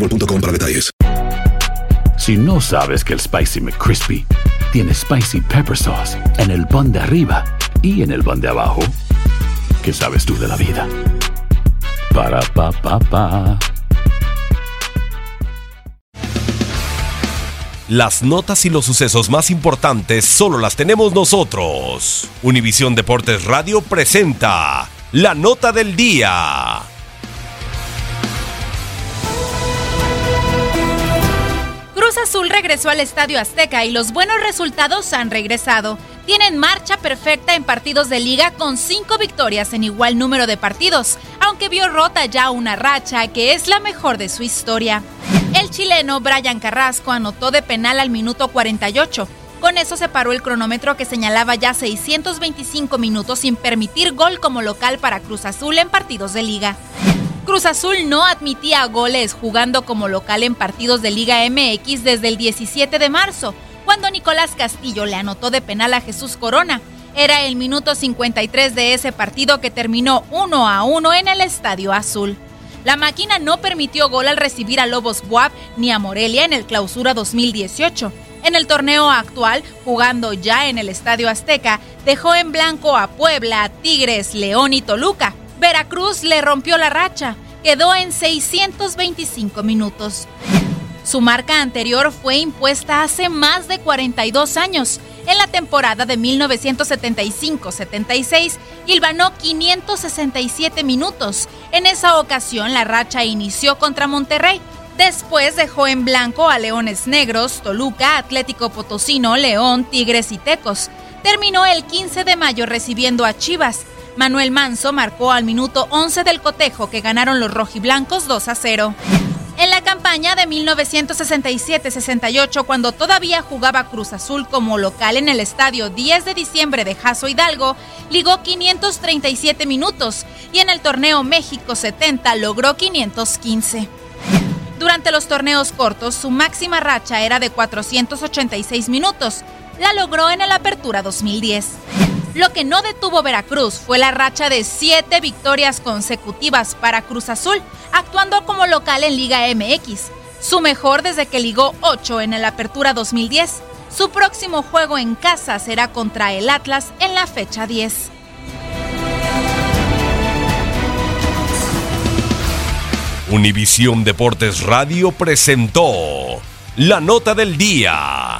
boostmobile.com para detalles. Si no sabes que el Spicy McCrispy tiene Spicy Pepper Sauce en el pan de arriba y en el pan de abajo, ¿qué sabes tú de la vida? Para, pa, pa, pa. Las notas y los sucesos más importantes solo las tenemos nosotros. Univisión Deportes Radio presenta la nota del día. Azul regresó al Estadio Azteca y los buenos resultados han regresado. Tienen marcha perfecta en partidos de liga con cinco victorias en igual número de partidos, aunque vio rota ya una racha que es la mejor de su historia. El chileno Brian Carrasco anotó de penal al minuto 48. Con eso se paró el cronómetro que señalaba ya 625 minutos sin permitir gol como local para Cruz Azul en partidos de liga. Cruz Azul no admitía goles jugando como local en partidos de Liga MX desde el 17 de marzo, cuando Nicolás Castillo le anotó de penal a Jesús Corona. Era el minuto 53 de ese partido que terminó 1 a 1 en el Estadio Azul. La máquina no permitió gol al recibir a Lobos Buap ni a Morelia en el Clausura 2018. En el torneo actual, jugando ya en el Estadio Azteca, dejó en blanco a Puebla, Tigres, León y Toluca. Veracruz le rompió la racha, quedó en 625 minutos. Su marca anterior fue impuesta hace más de 42 años. En la temporada de 1975-76, hilvanó 567 minutos. En esa ocasión, la racha inició contra Monterrey. Después dejó en blanco a Leones Negros, Toluca, Atlético Potosino, León, Tigres y Tecos. Terminó el 15 de mayo recibiendo a Chivas. Manuel Manso marcó al minuto 11 del cotejo que ganaron los rojiblancos 2 a 0. En la campaña de 1967-68, cuando todavía jugaba Cruz Azul como local en el estadio 10 de diciembre de Jaso Hidalgo, ligó 537 minutos y en el torneo México 70 logró 515. Durante los torneos cortos, su máxima racha era de 486 minutos. La logró en el Apertura 2010. Lo que no detuvo Veracruz fue la racha de siete victorias consecutivas para Cruz Azul, actuando como local en Liga MX, su mejor desde que ligó 8 en el Apertura 2010. Su próximo juego en casa será contra el Atlas en la fecha 10. Univisión Deportes Radio presentó la nota del día.